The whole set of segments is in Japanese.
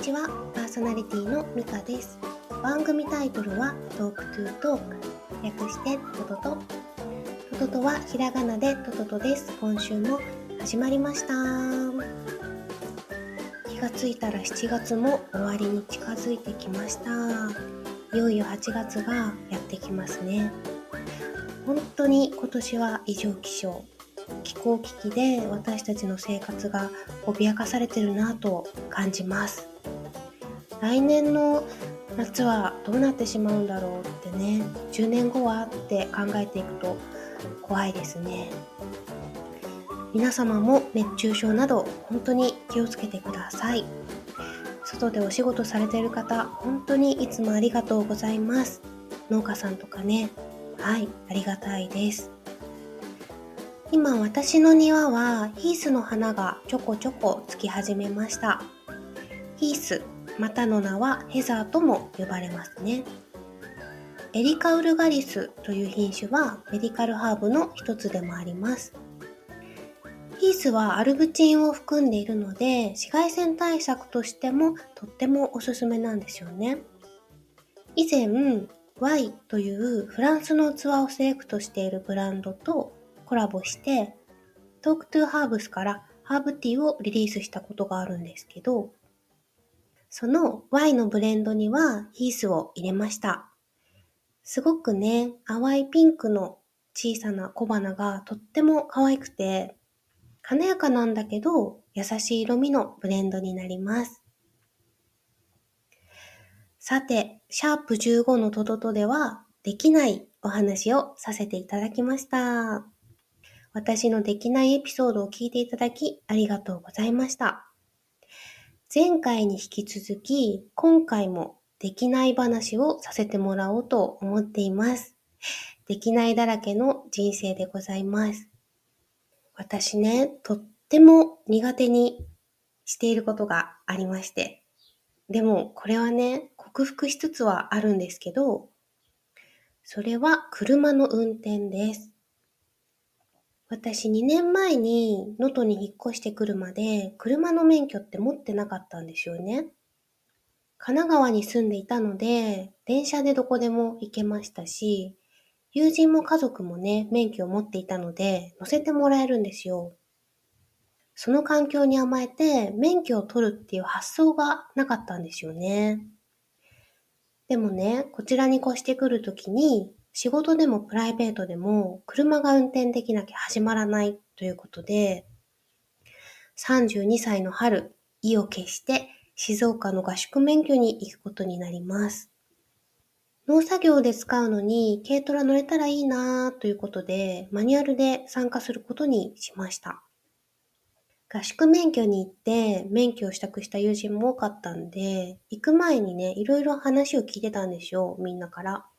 ちは、パーソナリティのミカです。番組タイトルはトークトゥートーク。略してトトト。トトトはひらがなでトトトです。今週も始まりました。気がついたら7月も終わりに近づいてきました。いよいよ8月がやってきますね。本当に今年は異常気象。気候危機で私たちの生活が脅かされてるなと感じます来年の夏はどうなってしまうんだろうってね10年後はって考えていくと怖いですね。皆様も熱中症など本当に気をつけてください。外でお仕事されている方本当にいつもありがとうございます。農家さんとかねはいありがたいです。今私の庭はヒースの花がちょこちょこつき始めました。ヒース、またの名はヘザーとも呼ばれますね。エリカウルガリスという品種はメディカルハーブの一つでもあります。ヒースはアルブチンを含んでいるので紫外線対策としてもとってもおすすめなんですよね。以前 Y というフランスの器をセレクトしているブランドとコラボして、トークトゥーハーブスからハーブティーをリリースしたことがあるんですけど、その Y のブレンドにはヒースを入れました。すごくね、淡いピンクの小さな小花がとっても可愛くて、華やかなんだけど優しい色味のブレンドになります。さて、シャープ15のトトトではできないお話をさせていただきました。私のできないエピソードを聞いていただきありがとうございました。前回に引き続き、今回もできない話をさせてもらおうと思っています。できないだらけの人生でございます。私ね、とっても苦手にしていることがありまして。でも、これはね、克服しつつはあるんですけど、それは車の運転です。私2年前に能登に引っ越してくるまで車の免許って持ってなかったんですよね。神奈川に住んでいたので電車でどこでも行けましたし、友人も家族もね、免許を持っていたので乗せてもらえるんですよ。その環境に甘えて免許を取るっていう発想がなかったんですよね。でもね、こちらに越してくるときに仕事でもプライベートでも車が運転できなきゃ始まらないということで、32歳の春、意を決して静岡の合宿免許に行くことになります。農作業で使うのに軽トラ乗れたらいいなということで、マニュアルで参加することにしました。合宿免許に行って免許を取得した友人も多かったんで、行く前にね、いろいろ話を聞いてたんですよ、みんなから。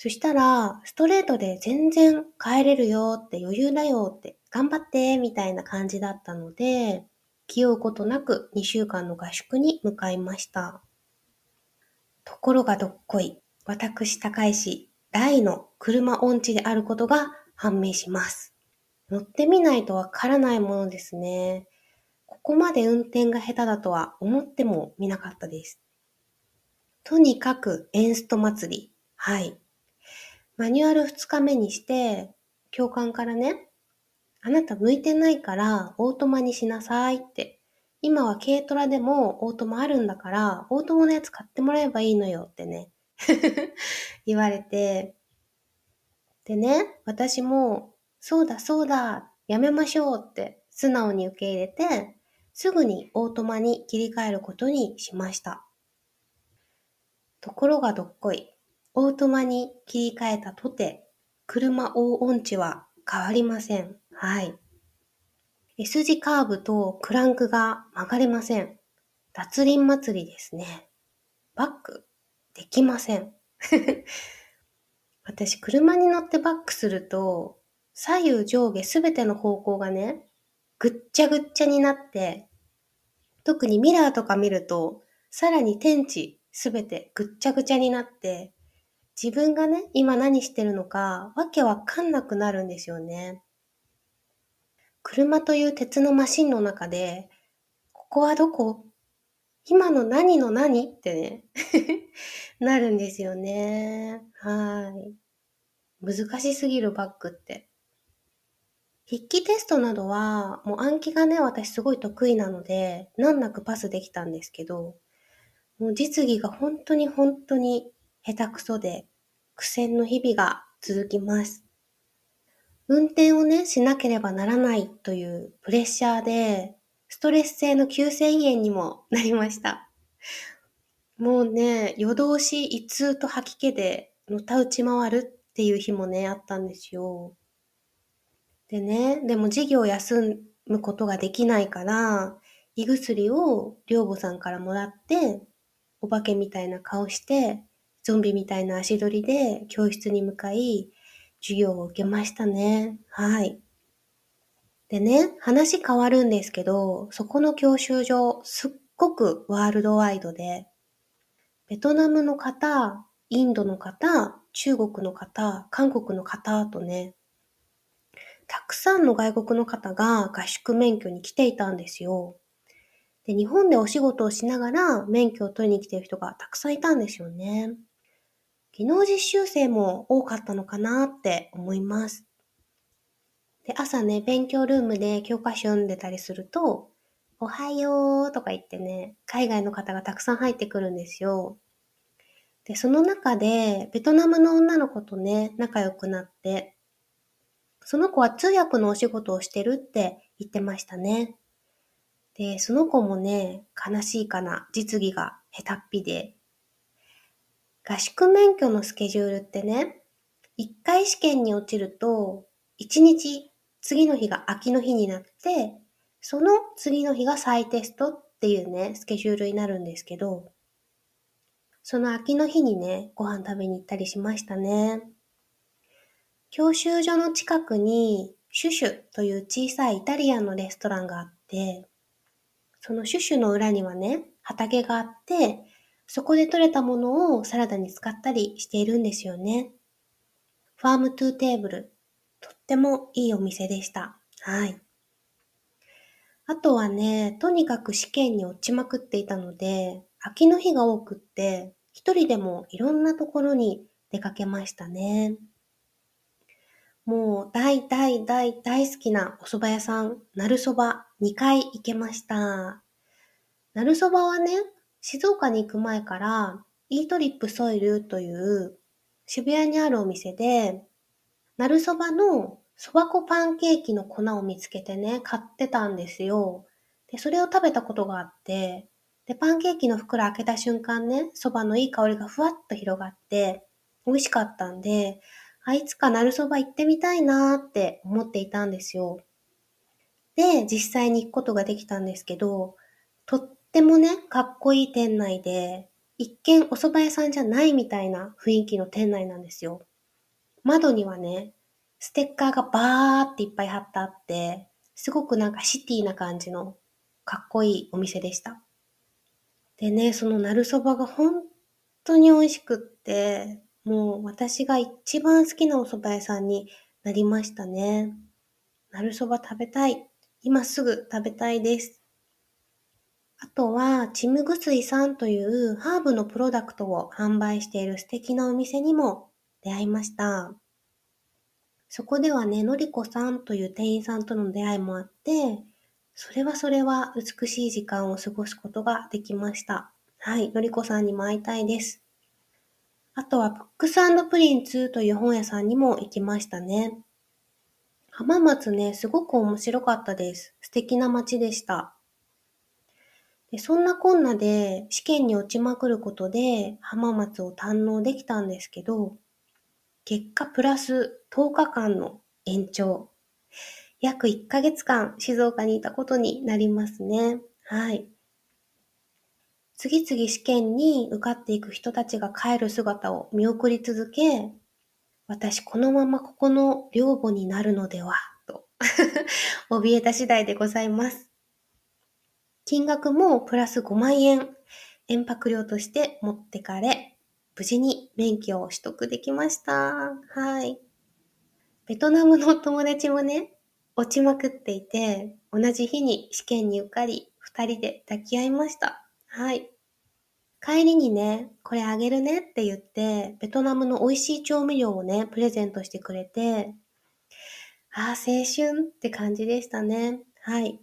そしたら、ストレートで全然帰れるよって余裕だよって頑張ってみたいな感じだったので、気負うことなく2週間の合宿に向かいました。ところがどっこい、私高石、大の車音痴であることが判明します。乗ってみないとわからないものですね。ここまで運転が下手だとは思ってもみなかったです。とにかくエンスト祭り。はい。マニュアル2日目にして、教官からね、あなた向いてないからオートマにしなさいって。今は軽トラでもオートマあるんだから、オートマのやつ買ってもらえばいいのよってね、言われて。でね、私も、そうだそうだ、やめましょうって素直に受け入れて、すぐにオートマに切り替えることにしました。ところがどっこい。オートマに切り替えたとて、車大音痴は変わりません。はい。S 字カーブとクランクが曲がれません。脱輪祭りですね。バックできません。私、車に乗ってバックすると、左右上下すべての方向がね、ぐっちゃぐっちゃになって、特にミラーとか見ると、さらに天地すべてぐっちゃぐちゃになって、自分がね、今何してるのか、わけわかんなくなるんですよね。車という鉄のマシンの中で、ここはどこ？今の何の何？ってね なるんですよね。はい。難しすぎるバッグって。筆記テストなどは、もう暗記がね、私すごい得意なので、難なくパスできたんですけど、もう実技が本当に本当に下手くそで、苦戦の日々が続きます。運転をね、しなければならないというプレッシャーで、ストレス性の急性胃炎にもなりました。もうね、夜通し胃痛と吐き気でのたうち回るっていう日もね、あったんですよ。でね、でも授業を休むことができないから、胃薬を寮母さんからもらって、お化けみたいな顔して、ゾンビみたいな足取りで教室に向かい、授業を受けましたね。はい。でね、話変わるんですけど、そこの教習所、すっごくワールドワイドで、ベトナムの方、インドの方、中国の方、韓国の方とね、たくさんの外国の方が合宿免許に来ていたんですよ。で、日本でお仕事をしながら免許を取りに来ている人がたくさんいたんですよね。技能実習生も多かったのかなって思います。で、朝ね、勉強ルームで教科書読んでたりすると、おはようとか言ってね、海外の方がたくさん入ってくるんですよ。で、その中で、ベトナムの女の子とね、仲良くなって、その子は通訳のお仕事をしてるって言ってましたね。で、その子もね、悲しいかな、実技が下手っぴで。合宿免許のスケジュールってね、一回試験に落ちると、一日次の日が空きの日になって、その次の日が再テストっていうね、スケジュールになるんですけど、その空きの日にね、ご飯食べに行ったりしましたね。教習所の近くに、シュシュという小さいイタリアンのレストランがあって、そのシュシュの裏にはね、畑があって、そこで採れたものをサラダに使ったりしているんですよね。ファームトゥーテーブルとってもいいお店でした。はい。あとはね、とにかく試験に落ちまくっていたので、空きの日が多くって、一人でもいろんなところに出かけましたね。もう大大大大好きなお蕎麦屋さん、なるそば2回行けました。なるそばはね、静岡に行く前から、イートリップソイルという渋谷にあるお店で、なるそばのそば粉パンケーキの粉を見つけてね、買ってたんですよ。で、それを食べたことがあって、で、パンケーキの袋開けた瞬間ね、そばのいい香りがふわっと広がって、美味しかったんで、あいつかなるそば行ってみたいなーって思っていたんですよ。で、実際に行くことができたんですけど、とっってもね、かっこいい店内で、一見お蕎麦屋さんじゃないみたいな雰囲気の店内なんですよ。窓にはね、ステッカーがバーっていっぱい貼ってあって、すごくなんかシティな感じのかっこいいお店でした。でね、そのなるそばが本当に美味しくって、もう私が一番好きなお蕎麦屋さんになりましたね。なるそば食べたい。今すぐ食べたいです。あとは、チムグスイさんというハーブのプロダクトを販売している素敵なお店にも出会いました。そこではね、のりこさんという店員さんとの出会いもあって、それはそれは美しい時間を過ごすことができました。はい、のりこさんにも会いたいです。あとは、ブックスプリンツという本屋さんにも行きましたね。浜松ね、すごく面白かったです。素敵な街でした。でそんなこんなで試験に落ちまくることで浜松を堪能できたんですけど、結果プラス10日間の延長。約1ヶ月間静岡にいたことになりますね。はい。次々試験に受かっていく人たちが帰る姿を見送り続け、私このままここの寮母になるのでは、と 怯えた次第でございます。金額もプラス5万円、遠泊料として持ってかれ、無事に免許を取得できました。はい。ベトナムの友達もね、落ちまくっていて、同じ日に試験に受かり、二人で抱き合いました。はい。帰りにね、これあげるねって言って、ベトナムの美味しい調味料をね、プレゼントしてくれて、ああ、青春って感じでしたね。はい。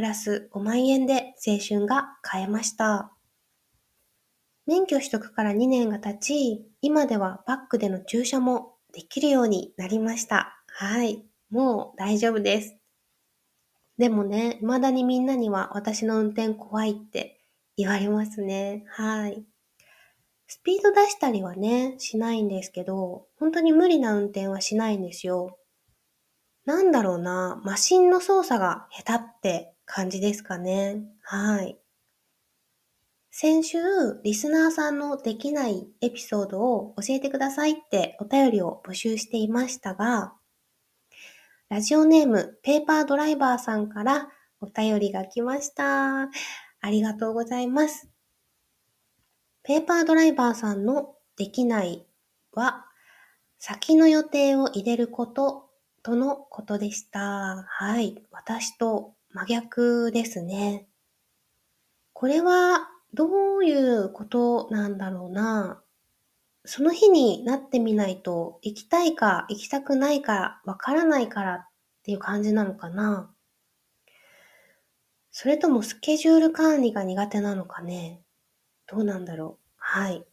プラス5万円で青春が買えました。免許取得から2年が経ち、今ではバックでの駐車もできるようになりました。はい。もう大丈夫です。でもね、未だにみんなには私の運転怖いって言われますね。はい。スピード出したりはね、しないんですけど、本当に無理な運転はしないんですよ。なんだろうな、マシンの操作が下手って感じですかね。はい。先週、リスナーさんのできないエピソードを教えてくださいってお便りを募集していましたが、ラジオネームペーパードライバーさんからお便りが来ました。ありがとうございます。ペーパードライバーさんのできないは、先の予定を入れることとのことでした。はい。私と真逆ですね。これはどういうことなんだろうな。その日になってみないと、行きたいか行きたくないかわからないからっていう感じなのかな。それともスケジュール管理が苦手なのかね。どうなんだろう。はい。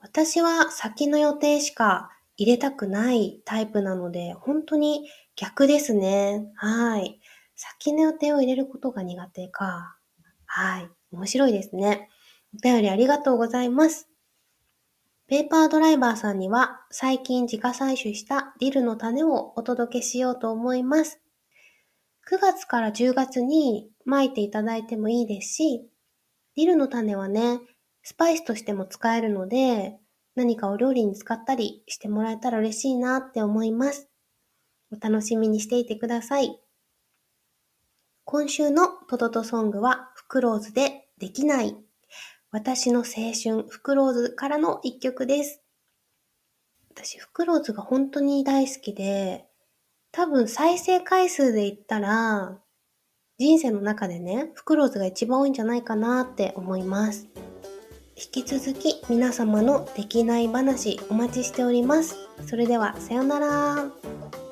私は先の予定しか入れたくないタイプなので、本当に逆ですね。はい。先の予定を入れることが苦手か。はい。面白いですね。お便りありがとうございます。ペーパードライバーさんには最近自家採取したディルの種をお届けしようと思います。9月から10月に巻いていただいてもいいですし、ディルの種はね、スパイスとしても使えるので、何かお料理に使ったりしてもらえたら嬉しいなって思います。お楽しみにしていてください。今週のトトトソングは、フクローズでできない。私の青春、フクローズからの一曲です。私、フクローズが本当に大好きで、多分再生回数で言ったら、人生の中でね、フクローズが一番多いんじゃないかなって思います。引き続き皆様のできない話お待ちしております。それでは、さようなら。